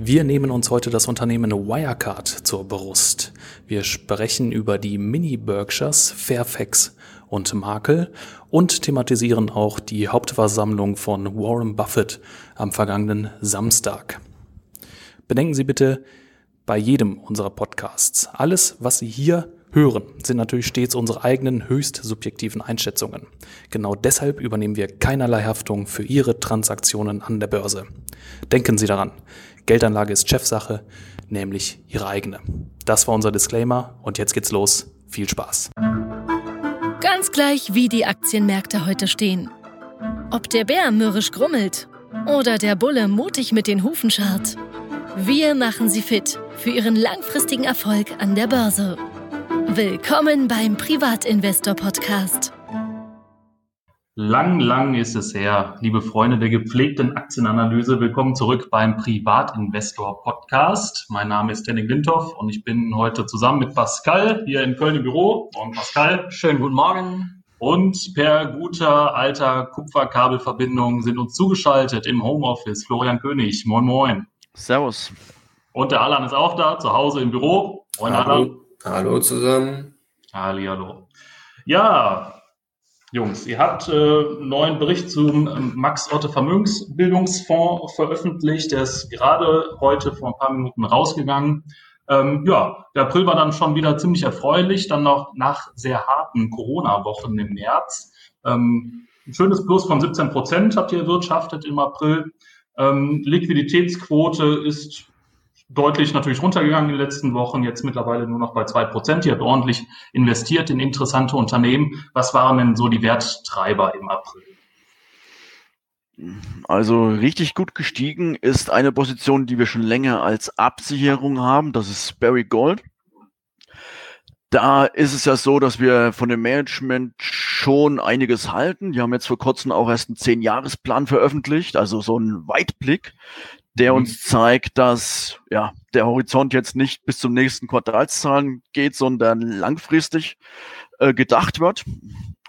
Wir nehmen uns heute das Unternehmen Wirecard zur Brust. Wir sprechen über die Mini-Berkshires, Fairfax und Markel und thematisieren auch die Hauptversammlung von Warren Buffett am vergangenen Samstag. Bedenken Sie bitte bei jedem unserer Podcasts, alles, was Sie hier hören, sind natürlich stets unsere eigenen höchst subjektiven Einschätzungen. Genau deshalb übernehmen wir keinerlei Haftung für Ihre Transaktionen an der Börse. Denken Sie daran, Geldanlage ist Chefsache, nämlich Ihre eigene. Das war unser Disclaimer und jetzt geht's los. Viel Spaß. Ganz gleich, wie die Aktienmärkte heute stehen. Ob der Bär mürrisch grummelt oder der Bulle mutig mit den Hufen scharrt. Wir machen Sie fit für Ihren langfristigen Erfolg an der Börse. Willkommen beim Privatinvestor Podcast. Lang, lang ist es her, liebe Freunde der gepflegten Aktienanalyse. Willkommen zurück beim Privatinvestor Podcast. Mein Name ist Henning Lindhoff und ich bin heute zusammen mit Pascal hier in Köln im Büro. Und Pascal. Schönen guten Morgen. Und per guter alter Kupferkabelverbindung sind uns zugeschaltet im Homeoffice Florian König. Moin, moin. Servus. Und der Alan ist auch da, zu Hause im Büro. Moin, Hallo. Alan. Hallo zusammen. Halli, hallo. Ja, Jungs, ihr habt äh, einen neuen Bericht zum ähm, Max-Otte Vermögensbildungsfonds veröffentlicht. Der ist gerade heute vor ein paar Minuten rausgegangen. Ähm, ja, der April war dann schon wieder ziemlich erfreulich, dann noch nach sehr harten Corona-Wochen im März. Ähm, ein schönes Plus von 17 Prozent habt ihr erwirtschaftet im April. Ähm, Liquiditätsquote ist deutlich natürlich runtergegangen in den letzten Wochen, jetzt mittlerweile nur noch bei zwei Prozent. Ihr habt ordentlich investiert in interessante Unternehmen. Was waren denn so die Werttreiber im April? Also richtig gut gestiegen ist eine Position, die wir schon länger als Absicherung haben. Das ist Barry Gold. Da ist es ja so, dass wir von dem Management schon einiges halten. Die haben jetzt vor kurzem auch erst einen Zehn-Jahres-Plan veröffentlicht, also so einen Weitblick der mhm. uns zeigt, dass ja der Horizont jetzt nicht bis zum nächsten Quartalszahlen geht, sondern langfristig äh, gedacht wird.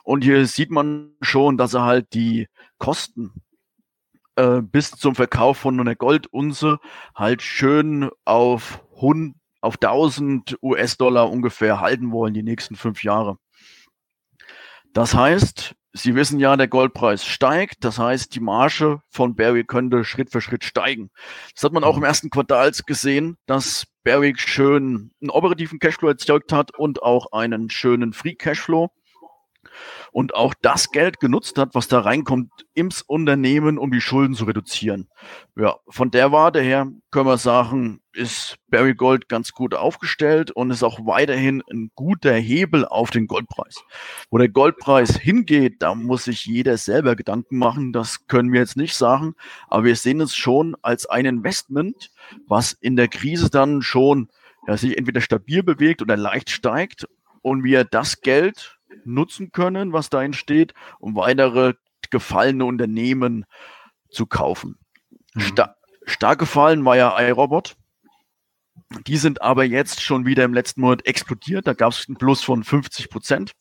Und hier sieht man schon, dass er halt die Kosten äh, bis zum Verkauf von einer Goldunze halt schön auf, 100, auf 1000 US-Dollar ungefähr halten wollen die nächsten fünf Jahre. Das heißt, Sie wissen ja, der Goldpreis steigt. Das heißt, die Marge von Barrick könnte Schritt für Schritt steigen. Das hat man auch im ersten Quartal gesehen, dass Barrick schön einen operativen Cashflow erzeugt hat und auch einen schönen Free Cashflow und auch das Geld genutzt hat, was da reinkommt ins Unternehmen, um die Schulden zu reduzieren. Ja, von der Warte her können wir sagen, ist Barry Gold ganz gut aufgestellt und ist auch weiterhin ein guter Hebel auf den Goldpreis. Wo der Goldpreis hingeht, da muss sich jeder selber Gedanken machen. Das können wir jetzt nicht sagen, aber wir sehen es schon als ein Investment, was in der Krise dann schon ja, sich entweder stabil bewegt oder leicht steigt und wir das Geld nutzen können, was da entsteht, um weitere gefallene Unternehmen zu kaufen. Mhm. Sta stark gefallen war ja iRobot. Die sind aber jetzt schon wieder im letzten Monat explodiert. Da gab es einen Plus von 50 Prozent.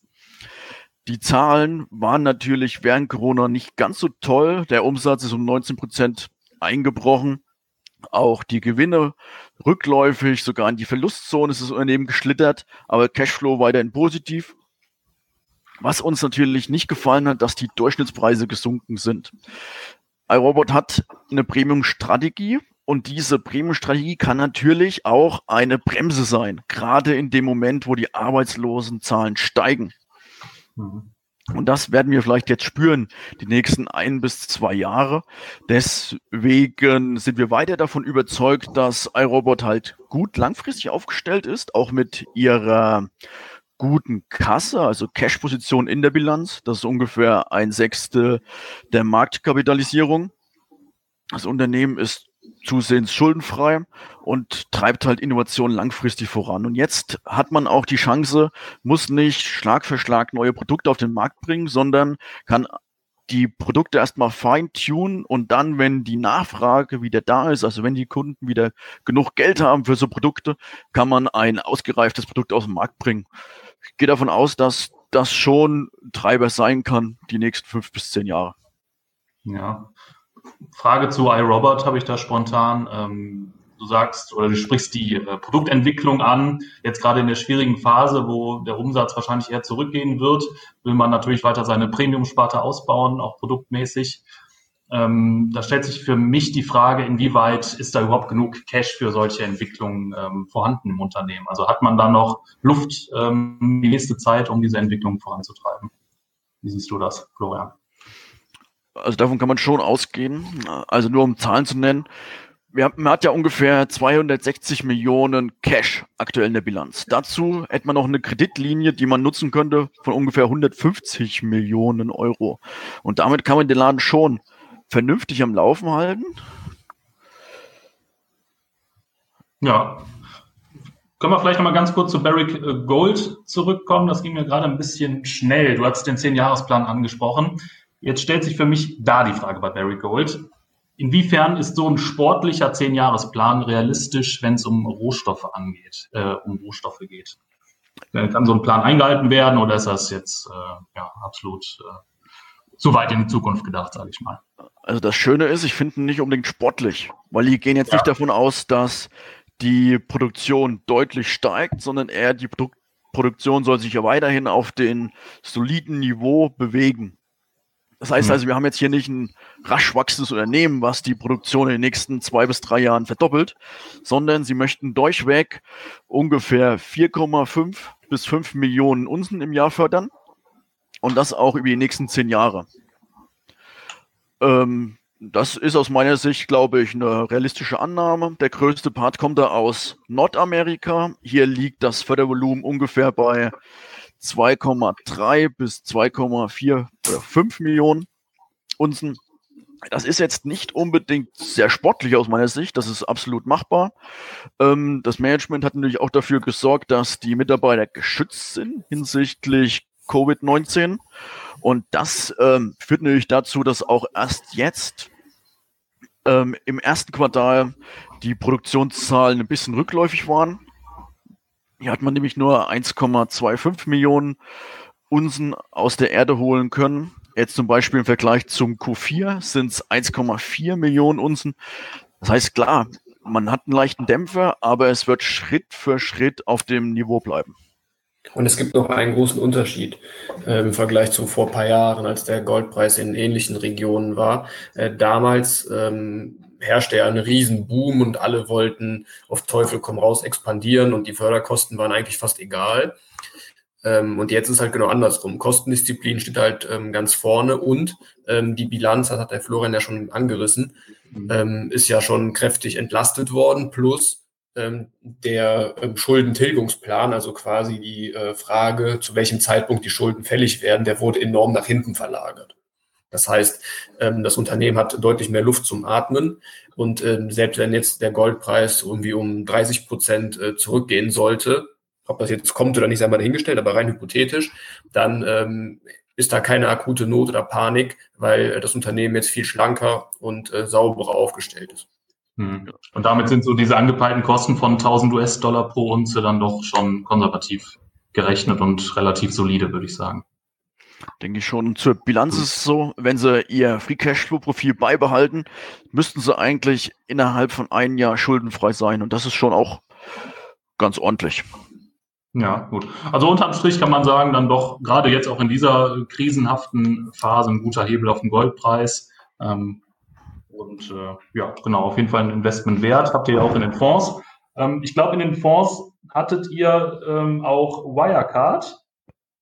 Die Zahlen waren natürlich während Corona nicht ganz so toll. Der Umsatz ist um 19 Prozent eingebrochen. Auch die Gewinne rückläufig, sogar in die Verlustzone ist das Unternehmen geschlittert, aber Cashflow weiterhin positiv. Was uns natürlich nicht gefallen hat, dass die Durchschnittspreise gesunken sind. iRobot hat eine Premium-Strategie und diese Premium-Strategie kann natürlich auch eine Bremse sein, gerade in dem Moment, wo die Arbeitslosenzahlen steigen. Mhm. Und das werden wir vielleicht jetzt spüren, die nächsten ein bis zwei Jahre. Deswegen sind wir weiter davon überzeugt, dass iRobot halt gut langfristig aufgestellt ist, auch mit ihrer guten Kasse, also Cash-Position in der Bilanz. Das ist ungefähr ein Sechstel der Marktkapitalisierung. Das Unternehmen ist zusehends schuldenfrei und treibt halt Innovation langfristig voran. Und jetzt hat man auch die Chance, muss nicht Schlag für Schlag neue Produkte auf den Markt bringen, sondern kann die Produkte erstmal fine-tune und dann, wenn die Nachfrage wieder da ist, also wenn die Kunden wieder genug Geld haben für so Produkte, kann man ein ausgereiftes Produkt aus dem Markt bringen ich gehe davon aus, dass das schon Treiber sein kann, die nächsten fünf bis zehn Jahre. Ja. Frage zu iRobot habe ich da spontan. Ähm, du sagst oder du sprichst die äh, Produktentwicklung an. Jetzt gerade in der schwierigen Phase, wo der Umsatz wahrscheinlich eher zurückgehen wird, will man natürlich weiter seine Premium-Sparte ausbauen, auch produktmäßig. Ähm, da stellt sich für mich die Frage, inwieweit ist da überhaupt genug Cash für solche Entwicklungen ähm, vorhanden im Unternehmen? Also hat man da noch Luft ähm, die nächste Zeit, um diese Entwicklung voranzutreiben? Wie siehst du das, Florian? Also davon kann man schon ausgehen. Also nur um Zahlen zu nennen. Wir, man hat ja ungefähr 260 Millionen Cash aktuell in der Bilanz. Dazu hätte man noch eine Kreditlinie, die man nutzen könnte von ungefähr 150 Millionen Euro. Und damit kann man den Laden schon vernünftig am Laufen halten. Ja. Können wir vielleicht noch mal ganz kurz zu Barrick äh, Gold zurückkommen? Das ging mir gerade ein bisschen schnell. Du hast den 10-Jahres-Plan angesprochen. Jetzt stellt sich für mich da die Frage bei Barry Gold. Inwiefern ist so ein sportlicher Zehnjahresplan realistisch, wenn es um Rohstoffe angeht, äh, um Rohstoffe geht? Äh, kann so ein Plan eingehalten werden oder ist das jetzt äh, ja, absolut äh, zu weit in die Zukunft gedacht, sage ich mal? Also das Schöne ist, ich finde ihn nicht unbedingt sportlich, weil die gehen jetzt ja. nicht davon aus, dass die Produktion deutlich steigt, sondern eher die Produ Produktion soll sich ja weiterhin auf den soliden Niveau bewegen. Das heißt mhm. also, wir haben jetzt hier nicht ein rasch wachsendes Unternehmen, was die Produktion in den nächsten zwei bis drei Jahren verdoppelt, sondern sie möchten durchweg ungefähr 4,5 bis 5 Millionen Unsen im Jahr fördern und das auch über die nächsten zehn Jahre. Ähm, das ist aus meiner Sicht, glaube ich, eine realistische Annahme. Der größte Part kommt da aus Nordamerika. Hier liegt das Fördervolumen ungefähr bei 2,3 bis 2,4 oder 5 Millionen Unzen. Das ist jetzt nicht unbedingt sehr sportlich aus meiner Sicht. Das ist absolut machbar. Ähm, das Management hat natürlich auch dafür gesorgt, dass die Mitarbeiter geschützt sind hinsichtlich Covid-19. Und das ähm, führt natürlich dazu, dass auch erst jetzt ähm, im ersten Quartal die Produktionszahlen ein bisschen rückläufig waren. Hier hat man nämlich nur 1,25 Millionen Unsen aus der Erde holen können. Jetzt zum Beispiel im Vergleich zum Q4 sind es 1,4 Millionen Unsen. Das heißt, klar, man hat einen leichten Dämpfer, aber es wird Schritt für Schritt auf dem Niveau bleiben. Und es gibt noch einen großen Unterschied äh, im Vergleich zu vor ein paar Jahren, als der Goldpreis in ähnlichen Regionen war. Äh, damals ähm, herrschte ja ein Riesenboom und alle wollten auf Teufel komm raus expandieren und die Förderkosten waren eigentlich fast egal. Ähm, und jetzt ist halt genau andersrum. Kostendisziplin steht halt ähm, ganz vorne und ähm, die Bilanz, das hat der Florian ja schon angerissen, mhm. ähm, ist ja schon kräftig entlastet worden, plus der ähm, Schuldentilgungsplan, also quasi die äh, Frage, zu welchem Zeitpunkt die Schulden fällig werden, der wurde enorm nach hinten verlagert. Das heißt, ähm, das Unternehmen hat deutlich mehr Luft zum Atmen. Und ähm, selbst wenn jetzt der Goldpreis irgendwie um 30 Prozent äh, zurückgehen sollte, ob das jetzt kommt oder nicht, sei mal dahingestellt, aber rein hypothetisch, dann ähm, ist da keine akute Not oder Panik, weil äh, das Unternehmen jetzt viel schlanker und sauberer aufgestellt ist. Hm. Und damit sind so diese angepeilten Kosten von 1000 US-Dollar pro Unze dann doch schon konservativ gerechnet und relativ solide, würde ich sagen. Denke ich schon. Zur Bilanz ist es so, wenn sie ihr Free Cashflow Profil beibehalten, müssten sie eigentlich innerhalb von einem Jahr schuldenfrei sein. Und das ist schon auch ganz ordentlich. Ja, gut. Also unterm Strich kann man sagen, dann doch gerade jetzt auch in dieser krisenhaften Phase ein guter Hebel auf den Goldpreis. Ähm, und äh, ja, genau, auf jeden Fall ein Investment wert. Habt ihr ja auch in den Fonds. Ähm, ich glaube, in den Fonds hattet ihr ähm, auch Wirecard.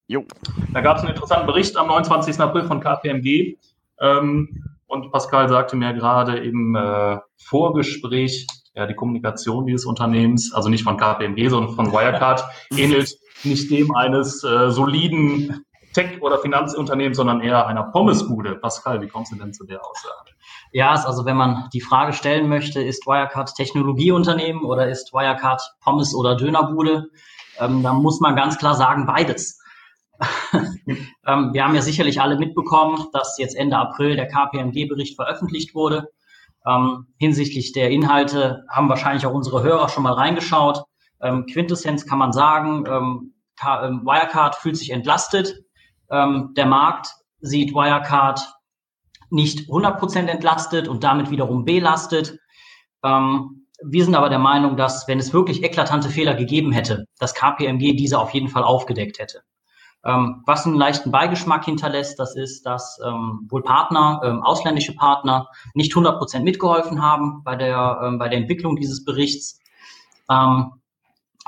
Jo. Da gab es einen interessanten Bericht am 29. April von KPMG. Ähm, und Pascal sagte mir gerade im äh, Vorgespräch, ja, die Kommunikation dieses Unternehmens, also nicht von KPMG, sondern von Wirecard, ähnelt nicht dem eines äh, soliden Tech- oder Finanzunternehmens, sondern eher einer Pommesbude. Pascal, wie kommst du denn zu der Aussage? Ja, also wenn man die Frage stellen möchte, ist Wirecard Technologieunternehmen oder ist Wirecard Pommes- oder Dönerbude, ähm, dann muss man ganz klar sagen, beides. ähm, wir haben ja sicherlich alle mitbekommen, dass jetzt Ende April der KPMG-Bericht veröffentlicht wurde. Ähm, hinsichtlich der Inhalte haben wahrscheinlich auch unsere Hörer schon mal reingeschaut. Ähm, Quintessenz kann man sagen, ähm, ähm, Wirecard fühlt sich entlastet. Ähm, der Markt sieht Wirecard nicht 100% entlastet und damit wiederum belastet. wir sind aber der Meinung, dass wenn es wirklich eklatante Fehler gegeben hätte, dass KPMG diese auf jeden Fall aufgedeckt hätte. Ähm, was einen leichten Beigeschmack hinterlässt, das ist, dass ähm, wohl Partner, ähm, ausländische Partner, nicht 100 Prozent mitgeholfen haben bei der, ähm, bei der Entwicklung dieses Berichts. Ähm,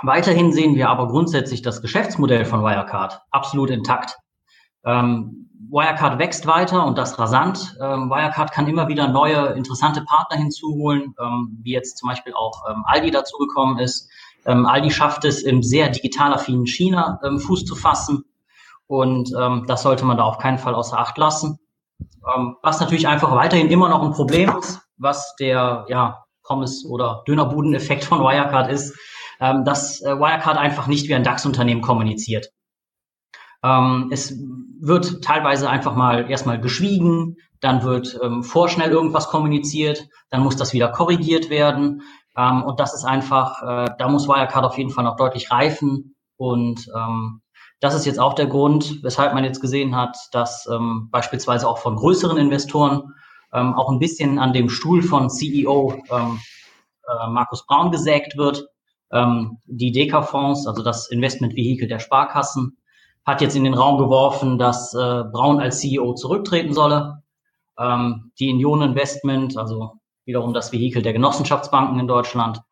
weiterhin sehen wir aber grundsätzlich das Geschäftsmodell von Wirecard absolut intakt. Ähm, Wirecard wächst weiter und das rasant. Ähm, Wirecard kann immer wieder neue interessante Partner hinzuholen, ähm, wie jetzt zum Beispiel auch ähm, Aldi dazugekommen ist. Ähm, Aldi schafft es im sehr digital affinen China ähm, Fuß zu fassen und das sollte man da auf keinen Fall außer Acht lassen. was natürlich einfach weiterhin immer noch ein Problem ist, was der ja, Pommes- oder Dönerbudeneffekt von Wirecard ist, dass äh, Wirecard einfach nicht wie ein DAX-Unternehmen kommuniziert. Ähm, es wird teilweise einfach mal erstmal geschwiegen, dann wird ähm, vorschnell irgendwas kommuniziert, dann muss das wieder korrigiert werden. Ähm, und das ist einfach, äh, da muss Wirecard auf jeden Fall noch deutlich reifen. Und ähm, das ist jetzt auch der Grund, weshalb man jetzt gesehen hat, dass ähm, beispielsweise auch von größeren Investoren ähm, auch ein bisschen an dem Stuhl von CEO ähm, äh, Markus Braun gesägt wird. Ähm, die Deka-Fonds, also das Investmentvehikel der Sparkassen, hat jetzt in den Raum geworfen, dass äh, Braun als CEO zurücktreten solle. Ähm, die Union Investment, also wiederum das Vehikel der Genossenschaftsbanken in Deutschland,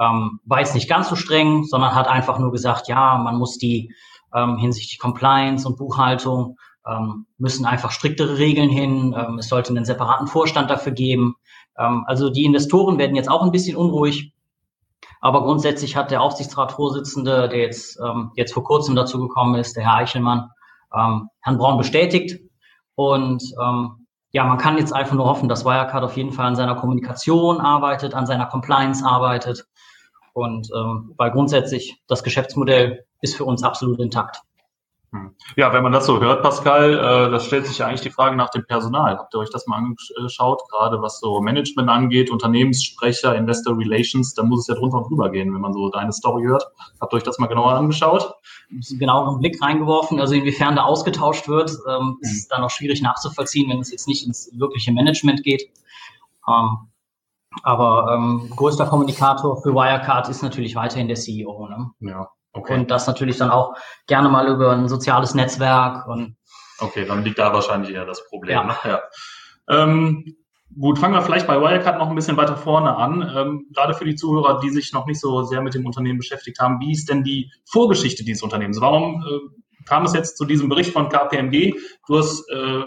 ähm, war jetzt nicht ganz so streng, sondern hat einfach nur gesagt, ja, man muss die ähm, hinsichtlich Compliance und Buchhaltung ähm, müssen einfach striktere Regeln hin. Ähm, es sollte einen separaten Vorstand dafür geben. Ähm, also die Investoren werden jetzt auch ein bisschen unruhig. Aber grundsätzlich hat der Aufsichtsratsvorsitzende, der jetzt, ähm, jetzt vor kurzem dazu gekommen ist, der Herr Eichelmann, ähm, Herrn Braun bestätigt. Und ähm, ja, man kann jetzt einfach nur hoffen, dass Wirecard auf jeden Fall an seiner Kommunikation arbeitet, an seiner Compliance arbeitet. Und ähm, weil grundsätzlich das Geschäftsmodell ist für uns absolut intakt. Hm. Ja, wenn man das so hört, Pascal, äh, das stellt sich ja eigentlich die Frage nach dem Personal. Habt ihr euch das mal angeschaut, gerade was so Management angeht, Unternehmenssprecher, Investor Relations, da muss es ja drunter und drüber gehen, wenn man so deine Story hört. Habt ihr euch das mal genauer angeschaut? Genau einen Blick reingeworfen, also inwiefern da ausgetauscht wird, ähm, ist hm. dann auch schwierig nachzuvollziehen, wenn es jetzt nicht ins wirkliche Management geht. Ähm, aber ähm, größter Kommunikator für Wirecard ist natürlich weiterhin der CEO. Ne? Ja. Okay. Und das natürlich dann auch gerne mal über ein soziales Netzwerk. Und okay, dann liegt da wahrscheinlich eher das Problem. Ja. Ne? ja. Ähm, gut, fangen wir vielleicht bei Wirecard noch ein bisschen weiter vorne an. Ähm, gerade für die Zuhörer, die sich noch nicht so sehr mit dem Unternehmen beschäftigt haben, wie ist denn die Vorgeschichte dieses Unternehmens? Warum äh, kam es jetzt zu diesem Bericht von KPMG? Du hast äh,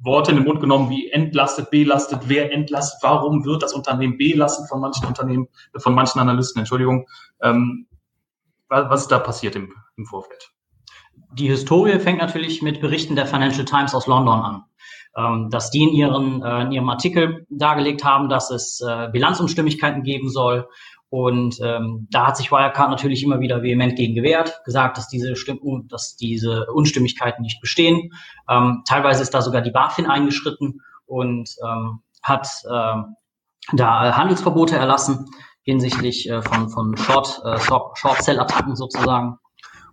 Worte in den Mund genommen wie entlastet, belastet, wer entlastet, warum wird das Unternehmen belastet von manchen Unternehmen, von manchen Analysten, Entschuldigung. Ähm, was ist da passiert im, im Vorfeld? Die Historie fängt natürlich mit Berichten der Financial Times aus London an. Ähm, dass die in, ihren, äh, in ihrem Artikel dargelegt haben, dass es äh, Bilanzunstimmigkeiten geben soll. Und ähm, da hat sich Wirecard natürlich immer wieder vehement gegen gewehrt, gesagt, dass diese, Stimm dass diese Unstimmigkeiten nicht bestehen. Ähm, teilweise ist da sogar die BaFin eingeschritten und ähm, hat äh, da Handelsverbote erlassen hinsichtlich äh, von, von Short, äh, Short-Sell-Attacken sozusagen.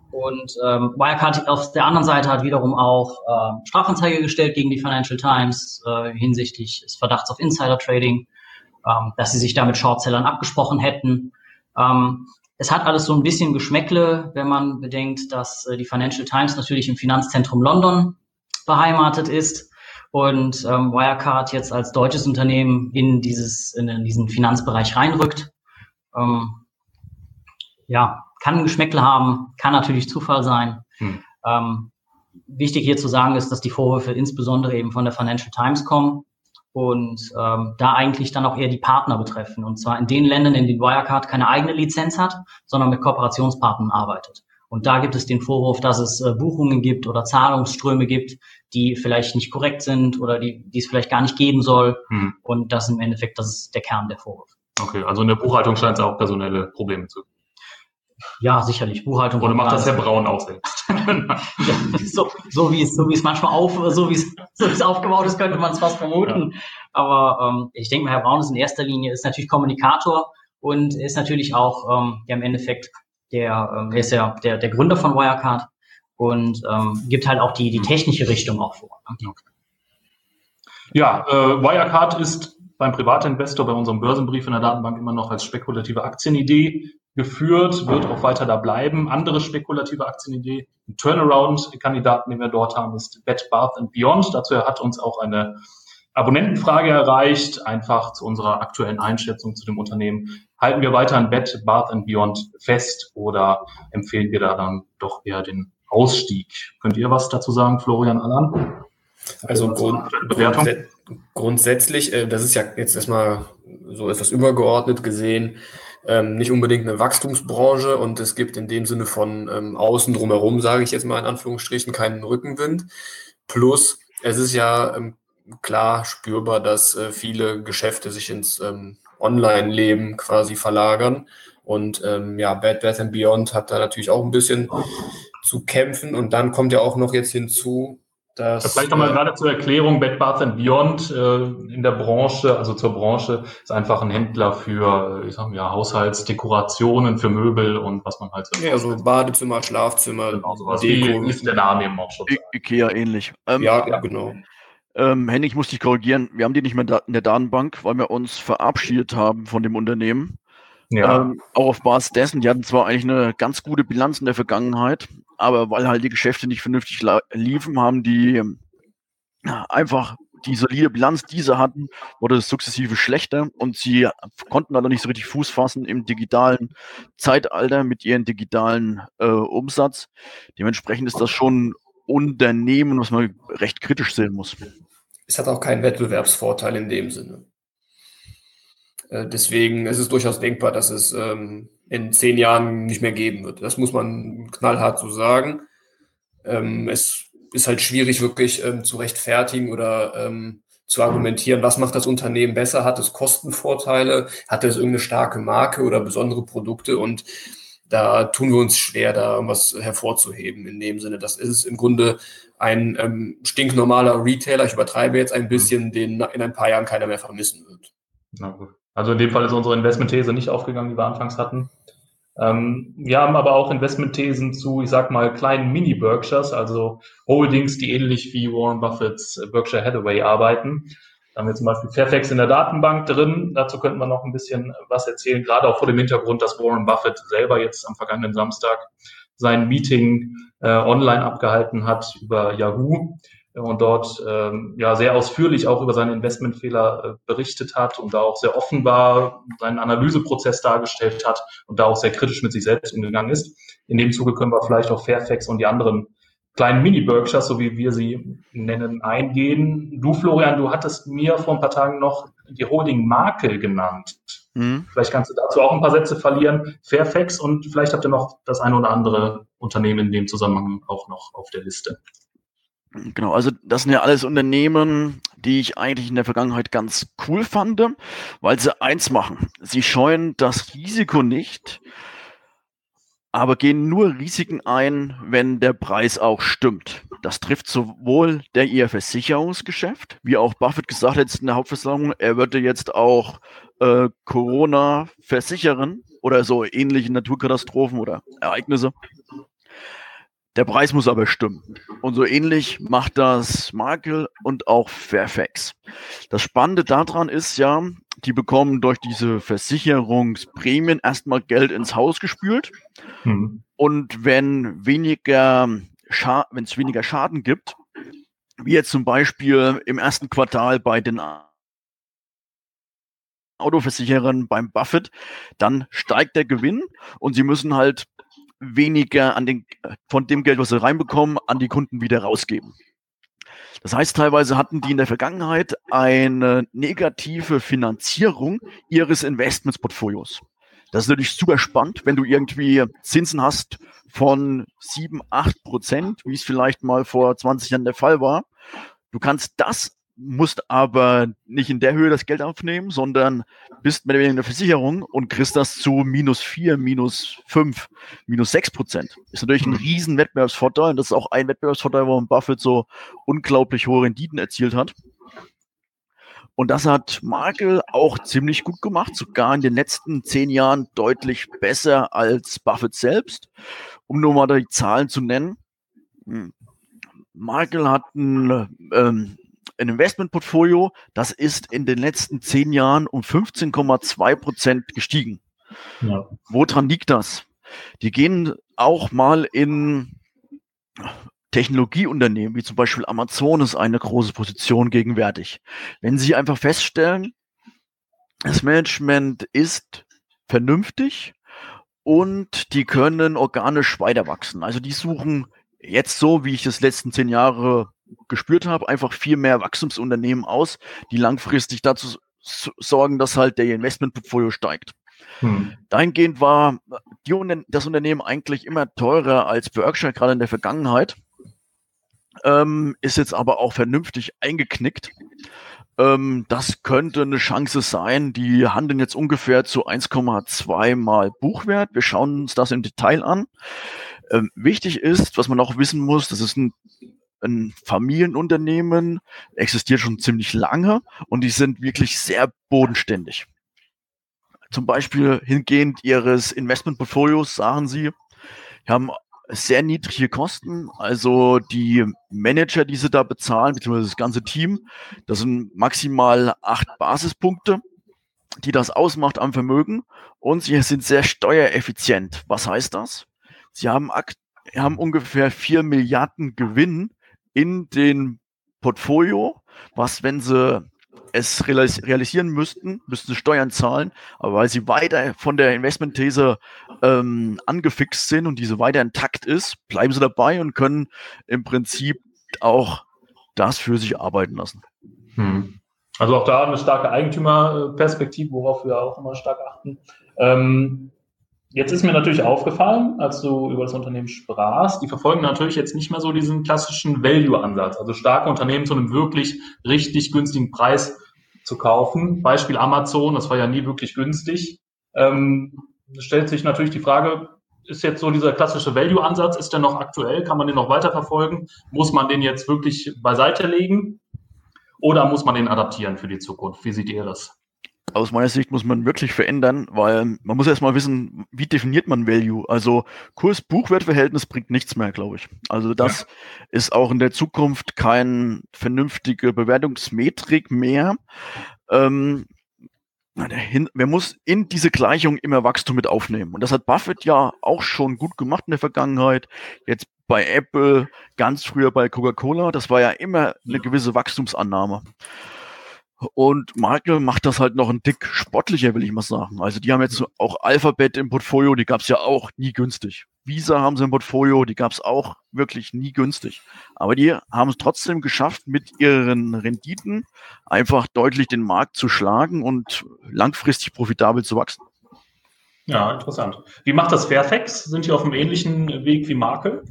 Und ähm, Wirecard auf der anderen Seite hat wiederum auch äh, Strafanzeige gestellt gegen die Financial Times äh, hinsichtlich des Verdachts auf Insider-Trading, ähm, dass sie sich da mit Shortsellern abgesprochen hätten. Ähm, es hat alles so ein bisschen Geschmäckle, wenn man bedenkt, dass äh, die Financial Times natürlich im Finanzzentrum London beheimatet ist und ähm, Wirecard jetzt als deutsches Unternehmen in dieses in diesen Finanzbereich reinrückt. Ähm, ja, kann ein Geschmäckle haben, kann natürlich Zufall sein. Hm. Ähm, wichtig hier zu sagen ist, dass die Vorwürfe insbesondere eben von der Financial Times kommen und ähm, da eigentlich dann auch eher die Partner betreffen. Und zwar in den Ländern, in denen Wirecard keine eigene Lizenz hat, sondern mit Kooperationspartnern arbeitet. Und da gibt es den Vorwurf, dass es äh, Buchungen gibt oder Zahlungsströme gibt, die vielleicht nicht korrekt sind oder die, die es vielleicht gar nicht geben soll. Hm. Und das im Endeffekt, das ist der Kern der Vorwurf. Okay, also in der Buchhaltung scheint es auch personelle Probleme zu geben. Ja, sicherlich. Buchhaltung. Oder macht das Herr Braun auch selbst? so, so, wie es, so wie es manchmal auf, so wie es, so wie es aufgebaut ist, könnte man es fast vermuten. Ja. Aber ähm, ich denke mal, Herr Braun ist in erster Linie ist natürlich Kommunikator und ist natürlich auch ähm, ja, im Endeffekt der, ähm, ist ja der, der Gründer von Wirecard und ähm, gibt halt auch die, die technische Richtung auch vor. Ne? Okay. Ja, äh, Wirecard ist beim Privatinvestor bei unserem Börsenbrief in der Datenbank immer noch als spekulative Aktienidee geführt, wird auch weiter da bleiben. Andere spekulative Aktienidee, ein Turnaround-Kandidaten, den wir dort haben, ist Bed Bath and Beyond. Dazu hat uns auch eine Abonnentenfrage erreicht, einfach zu unserer aktuellen Einschätzung zu dem Unternehmen. Halten wir weiter an Bed Bath and Beyond fest oder empfehlen wir da dann doch eher den Ausstieg? Könnt ihr was dazu sagen, Florian Allan? Also Grund, Bewertung? grundsätzlich, äh, das ist ja jetzt erstmal so etwas übergeordnet gesehen, ähm, nicht unbedingt eine Wachstumsbranche und es gibt in dem Sinne von ähm, außen drumherum, sage ich jetzt mal in Anführungsstrichen, keinen Rückenwind. Plus, es ist ja ähm, klar spürbar, dass äh, viele Geschäfte sich ins Online-Leben quasi verlagern. Und ja, Bad Bath and Beyond hat da natürlich auch ein bisschen zu kämpfen. Und dann kommt ja auch noch jetzt hinzu, das, Vielleicht nochmal äh, gerade zur Erklärung, Bed Bath Beyond äh, in der Branche, also zur Branche, ist einfach ein Händler für, ich sag mal, ja, Haushaltsdekorationen, für Möbel und was man halt so. Ja, also Badezimmer, Schlafzimmer, genau, sowas Deko. Wie ist der Name eben auch schon. I Ikea ähnlich. Ähm, ja, ja, genau. Ähm, Henning, muss dich korrigieren. Wir haben die nicht mehr in der Datenbank, weil wir uns verabschiedet haben von dem Unternehmen. Ja. Ähm, auch auf Basis dessen, die hatten zwar eigentlich eine ganz gute Bilanz in der Vergangenheit, aber weil halt die Geschäfte nicht vernünftig liefen, haben die ja, einfach die solide Bilanz, die sie hatten, wurde sukzessive schlechter und sie konnten also nicht so richtig Fuß fassen im digitalen Zeitalter mit ihrem digitalen äh, Umsatz. Dementsprechend ist das schon Unternehmen, was man recht kritisch sehen muss. Es hat auch keinen Wettbewerbsvorteil in dem Sinne. Äh, deswegen ist es durchaus denkbar, dass es ähm, in zehn Jahren nicht mehr geben wird. Das muss man knallhart so sagen. Ähm, es ist halt schwierig, wirklich ähm, zu rechtfertigen oder ähm, zu argumentieren, was macht das Unternehmen besser? Hat es Kostenvorteile? Hat es irgendeine starke Marke oder besondere Produkte? Und da tun wir uns schwer, da irgendwas hervorzuheben in dem Sinne. Das ist im Grunde ein ähm, stinknormaler Retailer, ich übertreibe jetzt ein bisschen, den in ein paar Jahren keiner mehr vermissen wird. Na gut. Also in dem Fall ist unsere Investmentthese nicht aufgegangen, die wir anfangs hatten. Ähm, wir haben aber auch Investmentthesen zu, ich sag mal, kleinen Mini-Berkshires, also Holdings, die ähnlich wie Warren Buffetts Berkshire Hathaway arbeiten. Da haben wir zum Beispiel Fairfax in der Datenbank drin. Dazu könnten wir noch ein bisschen was erzählen, gerade auch vor dem Hintergrund, dass Warren Buffett selber jetzt am vergangenen Samstag sein Meeting äh, online abgehalten hat über Yahoo und dort ähm, ja sehr ausführlich auch über seine Investmentfehler äh, berichtet hat und da auch sehr offenbar seinen Analyseprozess dargestellt hat und da auch sehr kritisch mit sich selbst umgegangen ist. In dem Zuge können wir vielleicht auch Fairfax und die anderen kleinen Mini-Berkshires, so wie wir sie nennen, eingehen. Du, Florian, du hattest mir vor ein paar Tagen noch die Holding Marke genannt. Mhm. Vielleicht kannst du dazu auch ein paar Sätze verlieren. Fairfax und vielleicht habt ihr noch das eine oder andere Unternehmen in dem Zusammenhang auch noch auf der Liste. Genau, also das sind ja alles Unternehmen, die ich eigentlich in der Vergangenheit ganz cool fand, weil sie eins machen. Sie scheuen das Risiko nicht, aber gehen nur Risiken ein, wenn der Preis auch stimmt. Das trifft sowohl der ihr Versicherungsgeschäft, wie auch Buffett gesagt hat in der Hauptversammlung, er würde jetzt auch äh, Corona versichern oder so ähnliche Naturkatastrophen oder Ereignisse. Der Preis muss aber stimmen. Und so ähnlich macht das Markel und auch Fairfax. Das Spannende daran ist ja, die bekommen durch diese Versicherungsprämien erstmal Geld ins Haus gespült. Mhm. Und wenn weniger wenn es weniger Schaden gibt, wie jetzt zum Beispiel im ersten Quartal bei den Autoversicherern beim Buffett, dann steigt der Gewinn und sie müssen halt weniger an den, von dem Geld, was sie reinbekommen, an die Kunden wieder rausgeben. Das heißt, teilweise hatten die in der Vergangenheit eine negative Finanzierung ihres Investmentsportfolios. Das ist natürlich super spannend, wenn du irgendwie Zinsen hast von 7, 8 Prozent, wie es vielleicht mal vor 20 Jahren der Fall war. Du kannst das musst aber nicht in der Höhe das Geld aufnehmen, sondern bist mit der Versicherung und kriegst das zu minus vier, minus fünf, minus sechs Prozent. Ist natürlich ein mhm. riesen Wettbewerbsvorteil und das ist auch ein Wettbewerbsvorteil, warum Buffett so unglaublich hohe Renditen erzielt hat. Und das hat Markel auch ziemlich gut gemacht, sogar in den letzten zehn Jahren deutlich besser als Buffett selbst. Um nur mal die Zahlen zu nennen. Hm. Markel hat ein ähm, ein Investmentportfolio, das ist in den letzten zehn Jahren um 15,2 Prozent gestiegen. Ja. Woran liegt das? Die gehen auch mal in Technologieunternehmen, wie zum Beispiel Amazon ist eine große Position gegenwärtig. Wenn sie einfach feststellen, das Management ist vernünftig und die können organisch weiter wachsen. Also die suchen jetzt so, wie ich das letzten zehn Jahre gespürt habe, einfach viel mehr Wachstumsunternehmen aus, die langfristig dazu sorgen, dass halt der Investmentportfolio steigt. Hm. Dahingehend war die, das Unternehmen eigentlich immer teurer als Berkshire, gerade in der Vergangenheit. Ähm, ist jetzt aber auch vernünftig eingeknickt. Ähm, das könnte eine Chance sein. Die handeln jetzt ungefähr zu 1,2 mal Buchwert. Wir schauen uns das im Detail an. Ähm, wichtig ist, was man auch wissen muss, das ist ein, ein Familienunternehmen, existiert schon ziemlich lange und die sind wirklich sehr bodenständig. Zum Beispiel hingehend ihres Investmentportfolios sagen sie, haben sehr niedrige Kosten. Also die Manager, die sie da bezahlen, beziehungsweise das ganze Team, das sind maximal acht Basispunkte, die das ausmacht am Vermögen. Und sie sind sehr steuereffizient. Was heißt das? Sie haben, haben ungefähr vier Milliarden Gewinn in den Portfolio, was, wenn sie es realisieren müssten, müssten sie Steuern zahlen, aber weil sie weiter von der Investmentthese ähm, angefixt sind und diese weiter intakt ist, bleiben sie dabei und können im Prinzip auch das für sich arbeiten lassen. Hm. Also auch da eine starke Eigentümerperspektive, worauf wir auch immer stark achten. Ähm, Jetzt ist mir natürlich aufgefallen, als du über das Unternehmen sprachst, die verfolgen natürlich jetzt nicht mehr so diesen klassischen Value-Ansatz, also starke Unternehmen zu einem wirklich richtig günstigen Preis zu kaufen. Beispiel Amazon, das war ja nie wirklich günstig. Ähm, stellt sich natürlich die Frage, ist jetzt so dieser klassische Value-Ansatz, ist der noch aktuell? Kann man den noch weiterverfolgen? Muss man den jetzt wirklich beiseite legen? Oder muss man den adaptieren für die Zukunft? Wie seht ihr das? Aus meiner Sicht muss man wirklich verändern, weil man muss erstmal wissen, wie definiert man Value. Also Kurs-Buchwert-Verhältnis bringt nichts mehr, glaube ich. Also das ja. ist auch in der Zukunft kein vernünftige Bewertungsmetrik mehr. Ähm, wer muss in diese Gleichung immer Wachstum mit aufnehmen. Und das hat Buffett ja auch schon gut gemacht in der Vergangenheit. Jetzt bei Apple, ganz früher bei Coca-Cola. Das war ja immer eine gewisse Wachstumsannahme. Und Marke macht das halt noch ein Dick sportlicher, will ich mal sagen. Also die haben jetzt auch Alphabet im Portfolio, die gab es ja auch nie günstig. Visa haben sie im Portfolio, die gab es auch wirklich nie günstig. Aber die haben es trotzdem geschafft, mit ihren Renditen einfach deutlich den Markt zu schlagen und langfristig profitabel zu wachsen. Ja, interessant. Wie macht das Fairfax? Sind die auf einem ähnlichen Weg wie Marke?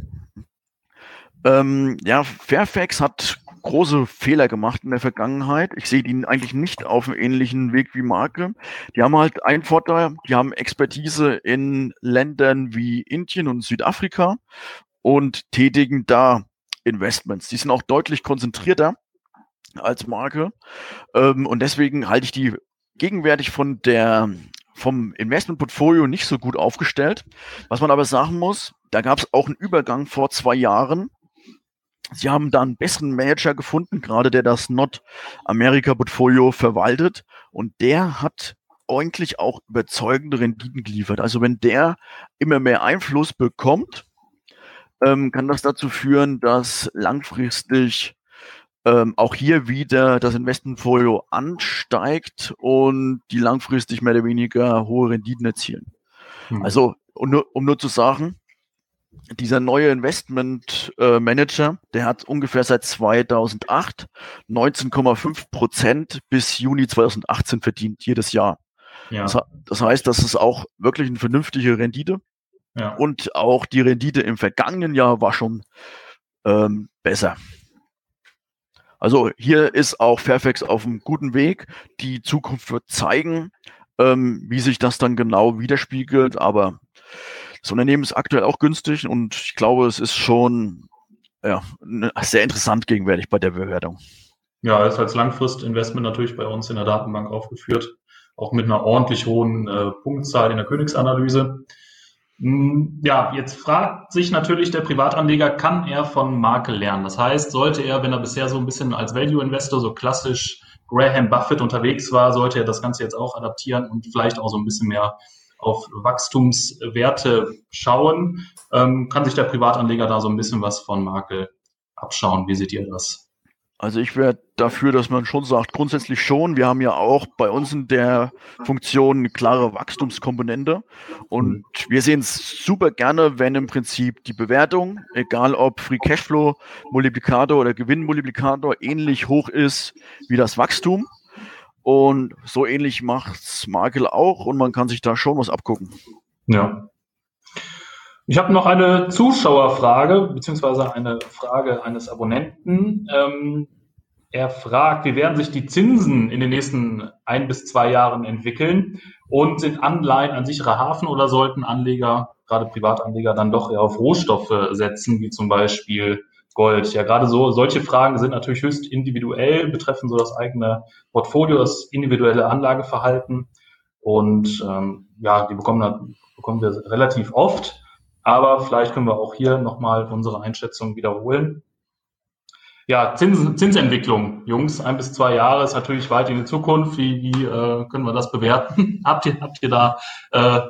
Ähm, ja, Fairfax hat große Fehler gemacht in der Vergangenheit. Ich sehe die eigentlich nicht auf einem ähnlichen Weg wie Marke. Die haben halt einen Vorteil, die haben Expertise in Ländern wie Indien und Südafrika und tätigen da Investments. Die sind auch deutlich konzentrierter als Marke. Ähm, und deswegen halte ich die gegenwärtig von der vom Investmentportfolio nicht so gut aufgestellt. Was man aber sagen muss, da gab es auch einen Übergang vor zwei Jahren Sie haben da einen besseren Manager gefunden, gerade der das Not-America-Portfolio verwaltet. Und der hat eigentlich auch überzeugende Renditen geliefert. Also wenn der immer mehr Einfluss bekommt, ähm, kann das dazu führen, dass langfristig ähm, auch hier wieder das Investmentportfolio ansteigt und die langfristig mehr oder weniger hohe Renditen erzielen. Hm. Also um nur, um nur zu sagen, dieser neue Investment äh, Manager, der hat ungefähr seit 2008 19,5 Prozent bis Juni 2018 verdient, jedes Jahr. Ja. Das, das, heißt, das ist auch wirklich eine vernünftige Rendite. Ja. Und auch die Rendite im vergangenen Jahr war schon ähm, besser. Also hier ist auch Fairfax auf einem guten Weg. Die Zukunft wird zeigen, ähm, wie sich das dann genau widerspiegelt. Aber das Unternehmen ist aktuell auch günstig und ich glaube, es ist schon ja, sehr interessant gegenwärtig bei der Bewertung. Ja, ist als Langfristinvestment natürlich bei uns in der Datenbank aufgeführt, auch mit einer ordentlich hohen äh, Punktzahl in der Königsanalyse. Hm, ja, jetzt fragt sich natürlich der Privatanleger, kann er von Marke lernen? Das heißt, sollte er, wenn er bisher so ein bisschen als Value Investor so klassisch Graham Buffett unterwegs war, sollte er das Ganze jetzt auch adaptieren und vielleicht auch so ein bisschen mehr auf Wachstumswerte schauen. Ähm, kann sich der Privatanleger da so ein bisschen was von Marke abschauen? Wie seht ihr das? Also ich wäre dafür, dass man schon sagt, grundsätzlich schon. Wir haben ja auch bei uns in der Funktion eine klare Wachstumskomponente. Und mhm. wir sehen es super gerne, wenn im Prinzip die Bewertung, egal ob Free Cashflow Multiplikator oder Gewinnmultiplikator, ähnlich hoch ist wie das Wachstum. Und so ähnlich macht's Markel auch und man kann sich da schon was abgucken. Ja. Ich habe noch eine Zuschauerfrage, beziehungsweise eine Frage eines Abonnenten. Ähm, er fragt, wie werden sich die Zinsen in den nächsten ein bis zwei Jahren entwickeln und sind Anleihen ein sicherer Hafen oder sollten Anleger, gerade Privatanleger, dann doch eher auf Rohstoffe setzen, wie zum Beispiel Gold? Ja, gerade so, solche Fragen sind natürlich höchst individuell, betreffen so das eigene Portfolio, das individuelle Anlageverhalten und ähm, ja, die bekommen, bekommen wir relativ oft. Aber vielleicht können wir auch hier nochmal unsere Einschätzung wiederholen. Ja, Zins, Zinsentwicklung, Jungs, ein bis zwei Jahre ist natürlich weit in die Zukunft. Wie, wie äh, können wir das bewerten? habt ihr, habt ihr da, äh,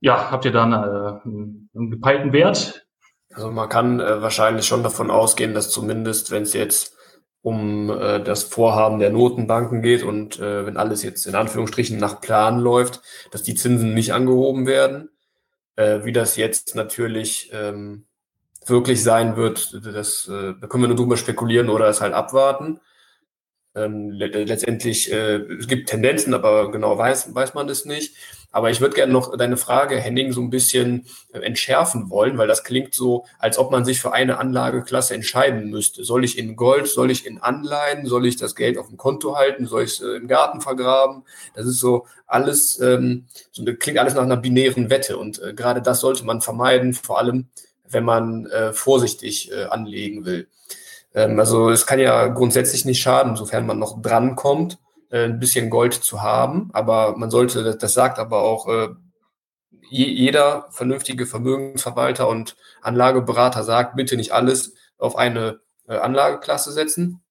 ja, habt ihr da eine, äh, einen gepeilten Wert? Also man kann äh, wahrscheinlich schon davon ausgehen, dass zumindest, wenn es jetzt um äh, das Vorhaben der Notenbanken geht und äh, wenn alles jetzt in Anführungsstrichen nach Plan läuft, dass die Zinsen nicht angehoben werden. Äh, wie das jetzt natürlich ähm, wirklich sein wird, das, äh, da können wir nur drüber spekulieren oder es halt abwarten. Ähm, letztendlich, äh, es gibt Tendenzen, aber genau weiß, weiß man das nicht. Aber ich würde gerne noch deine Frage, Henning, so ein bisschen äh, entschärfen wollen, weil das klingt so, als ob man sich für eine Anlageklasse entscheiden müsste. Soll ich in Gold, soll ich in Anleihen, soll ich das Geld auf dem Konto halten, soll ich es äh, im Garten vergraben? Das ist so alles, ähm, so, klingt alles nach einer binären Wette. Und äh, gerade das sollte man vermeiden, vor allem wenn man äh, vorsichtig äh, anlegen will. Ähm, also es kann ja grundsätzlich nicht schaden, sofern man noch drankommt äh, ein bisschen Gold zu haben. Aber man sollte, das sagt aber auch äh, jeder vernünftige Vermögensverwalter und Anlageberater sagt, bitte nicht alles auf eine äh, Anlageklasse setzen.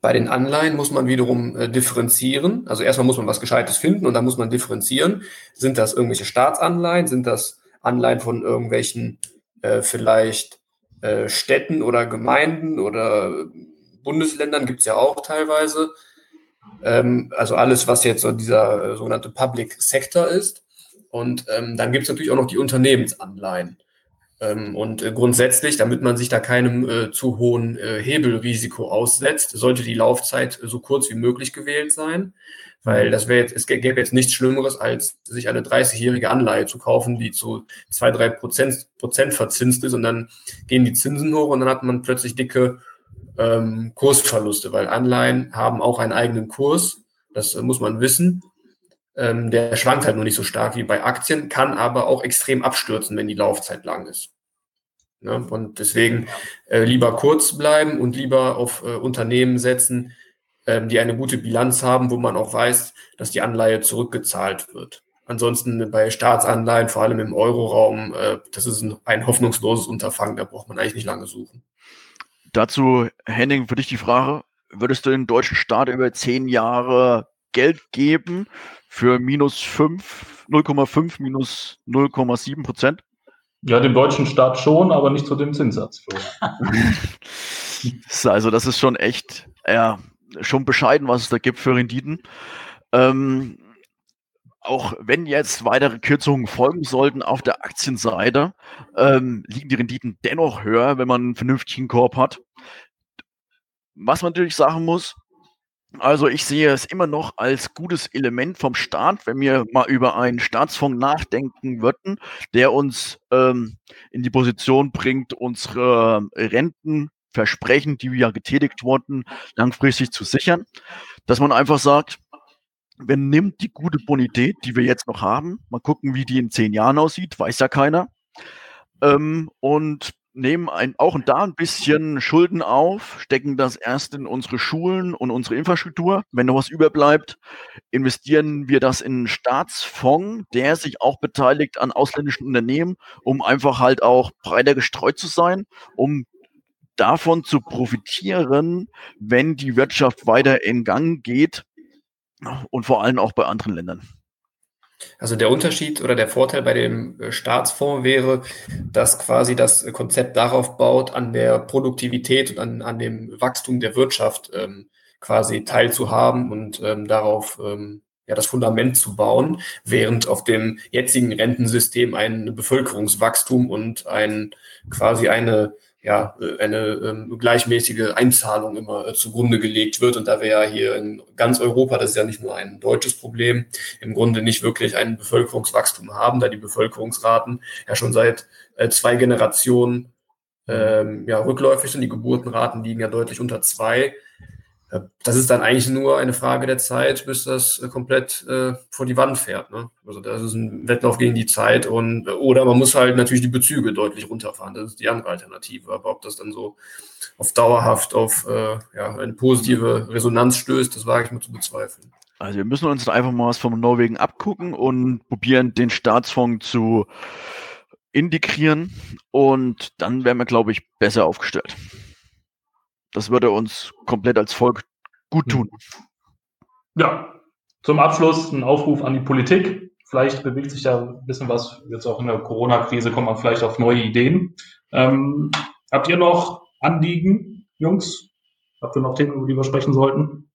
Bei den Anleihen muss man wiederum äh, differenzieren. Also erstmal muss man was Gescheites finden und dann muss man differenzieren. Sind das irgendwelche Staatsanleihen? Sind das Anleihen von irgendwelchen äh, vielleicht äh, Städten oder Gemeinden oder Bundesländern? Gibt es ja auch teilweise. Ähm, also alles, was jetzt so dieser äh, sogenannte Public Sector ist. Und ähm, dann gibt es natürlich auch noch die Unternehmensanleihen. Ähm, und äh, grundsätzlich, damit man sich da keinem äh, zu hohen äh, Hebelrisiko aussetzt, sollte die Laufzeit so kurz wie möglich gewählt sein. Weil das wäre jetzt, es gäbe jetzt nichts Schlimmeres, als sich eine 30-jährige Anleihe zu kaufen, die zu zwei drei Prozent, Prozent verzinst ist und dann gehen die Zinsen hoch und dann hat man plötzlich dicke ähm, Kursverluste, weil Anleihen haben auch einen eigenen Kurs. Das äh, muss man wissen. Ähm, der schwankt halt nur nicht so stark wie bei Aktien, kann aber auch extrem abstürzen, wenn die Laufzeit lang ist. Ne? Und deswegen äh, lieber kurz bleiben und lieber auf äh, Unternehmen setzen, ähm, die eine gute Bilanz haben, wo man auch weiß, dass die Anleihe zurückgezahlt wird. Ansonsten bei Staatsanleihen, vor allem im Euroraum, äh, das ist ein, ein hoffnungsloses Unterfangen, da braucht man eigentlich nicht lange suchen. Dazu, Henning, für dich die Frage, würdest du den deutschen Staat über zehn Jahre Geld geben für minus 5, 0,5 minus 0,7 Prozent? Ja, dem deutschen Staat schon, aber nicht zu dem Zinssatz. also das ist schon echt, ja, schon bescheiden, was es da gibt für Renditen. Ähm, auch wenn jetzt weitere Kürzungen folgen sollten auf der Aktienseite, ähm, liegen die Renditen dennoch höher, wenn man einen vernünftigen Korb hat. Was man natürlich sagen muss, also ich sehe es immer noch als gutes Element vom Staat, wenn wir mal über einen Staatsfonds nachdenken würden, der uns ähm, in die Position bringt, unsere Rentenversprechen, die ja getätigt wurden, langfristig zu sichern. Dass man einfach sagt, man nimmt die gute Bonität, die wir jetzt noch haben, mal gucken, wie die in zehn Jahren aussieht, weiß ja keiner. Ähm, und nehmen ein, auch da ein bisschen Schulden auf, stecken das erst in unsere Schulen und unsere Infrastruktur. Wenn noch was überbleibt, investieren wir das in einen Staatsfonds, der sich auch beteiligt an ausländischen Unternehmen, um einfach halt auch breiter gestreut zu sein, um davon zu profitieren, wenn die Wirtschaft weiter in Gang geht und vor allem auch bei anderen Ländern. Also der Unterschied oder der Vorteil bei dem äh, Staatsfonds wäre, dass quasi das Konzept darauf baut, an der Produktivität und an, an dem Wachstum der Wirtschaft ähm, quasi teilzuhaben und ähm, darauf ähm, ja, das Fundament zu bauen, während auf dem jetzigen Rentensystem ein Bevölkerungswachstum und ein quasi eine ja, eine ähm, gleichmäßige Einzahlung immer äh, zugrunde gelegt wird. Und da wir ja hier in ganz Europa, das ist ja nicht nur ein deutsches Problem, im Grunde nicht wirklich ein Bevölkerungswachstum haben, da die Bevölkerungsraten ja schon seit äh, zwei Generationen ähm, ja, rückläufig sind. Die Geburtenraten liegen ja deutlich unter zwei. Das ist dann eigentlich nur eine Frage der Zeit, bis das äh, komplett äh, vor die Wand fährt. Ne? Also das ist ein Wettlauf gegen die Zeit und oder man muss halt natürlich die Bezüge deutlich runterfahren. Das ist die andere Alternative. Aber ob das dann so auf dauerhaft auf äh, ja, eine positive Resonanz stößt, das wage ich mal zu bezweifeln. Also wir müssen uns einfach mal was von Norwegen abgucken und probieren, den Staatsfonds zu integrieren und dann wären wir, glaube ich, besser aufgestellt. Das würde uns komplett als Volk gut tun. Ja, zum Abschluss ein Aufruf an die Politik. Vielleicht bewegt sich da ein bisschen was. Jetzt auch in der Corona-Krise kommt man vielleicht auf neue Ideen. Ähm, habt ihr noch Anliegen, Jungs? Habt ihr noch Themen, über die wir sprechen sollten?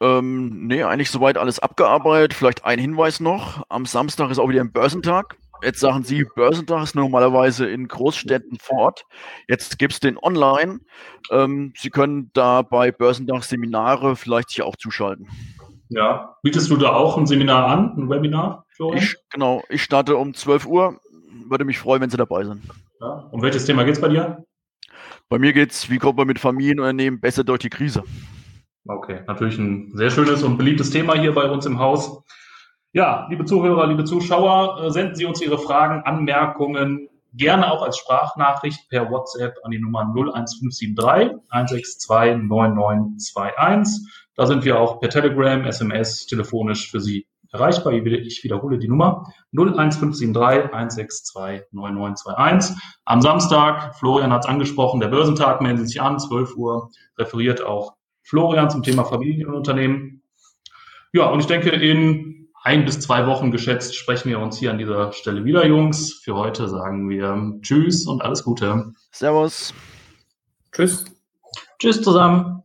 Ähm, nee, eigentlich soweit alles abgearbeitet. Vielleicht ein Hinweis noch. Am Samstag ist auch wieder ein Börsentag. Jetzt sagen Sie, Börsentag ist normalerweise in Großstädten vor Ort. Jetzt gibt es den online. Ähm, Sie können da bei Börsentag Seminare vielleicht sich auch zuschalten. Ja, bietest du da auch ein Seminar an, ein Webinar? Ich, genau, ich starte um 12 Uhr. Würde mich freuen, wenn Sie dabei sind. Ja. Um welches Thema geht es bei dir? Bei mir geht es, wie kommt man mit Familienunternehmen besser durch die Krise? Okay, natürlich ein sehr schönes und beliebtes Thema hier bei uns im Haus. Ja, liebe Zuhörer, liebe Zuschauer, äh, senden Sie uns Ihre Fragen, Anmerkungen gerne auch als Sprachnachricht per WhatsApp an die Nummer 01573 162 9921. Da sind wir auch per Telegram, SMS, telefonisch für Sie erreichbar. Ich wiederhole die Nummer 01573 162 9921. Am Samstag, Florian hat es angesprochen, der Börsentag, melden Sie sich an, 12 Uhr, referiert auch Florian zum Thema Familienunternehmen. Ja, und ich denke, in ein bis zwei Wochen geschätzt sprechen wir uns hier an dieser Stelle wieder, Jungs. Für heute sagen wir Tschüss und alles Gute. Servus. Tschüss. Tschüss zusammen.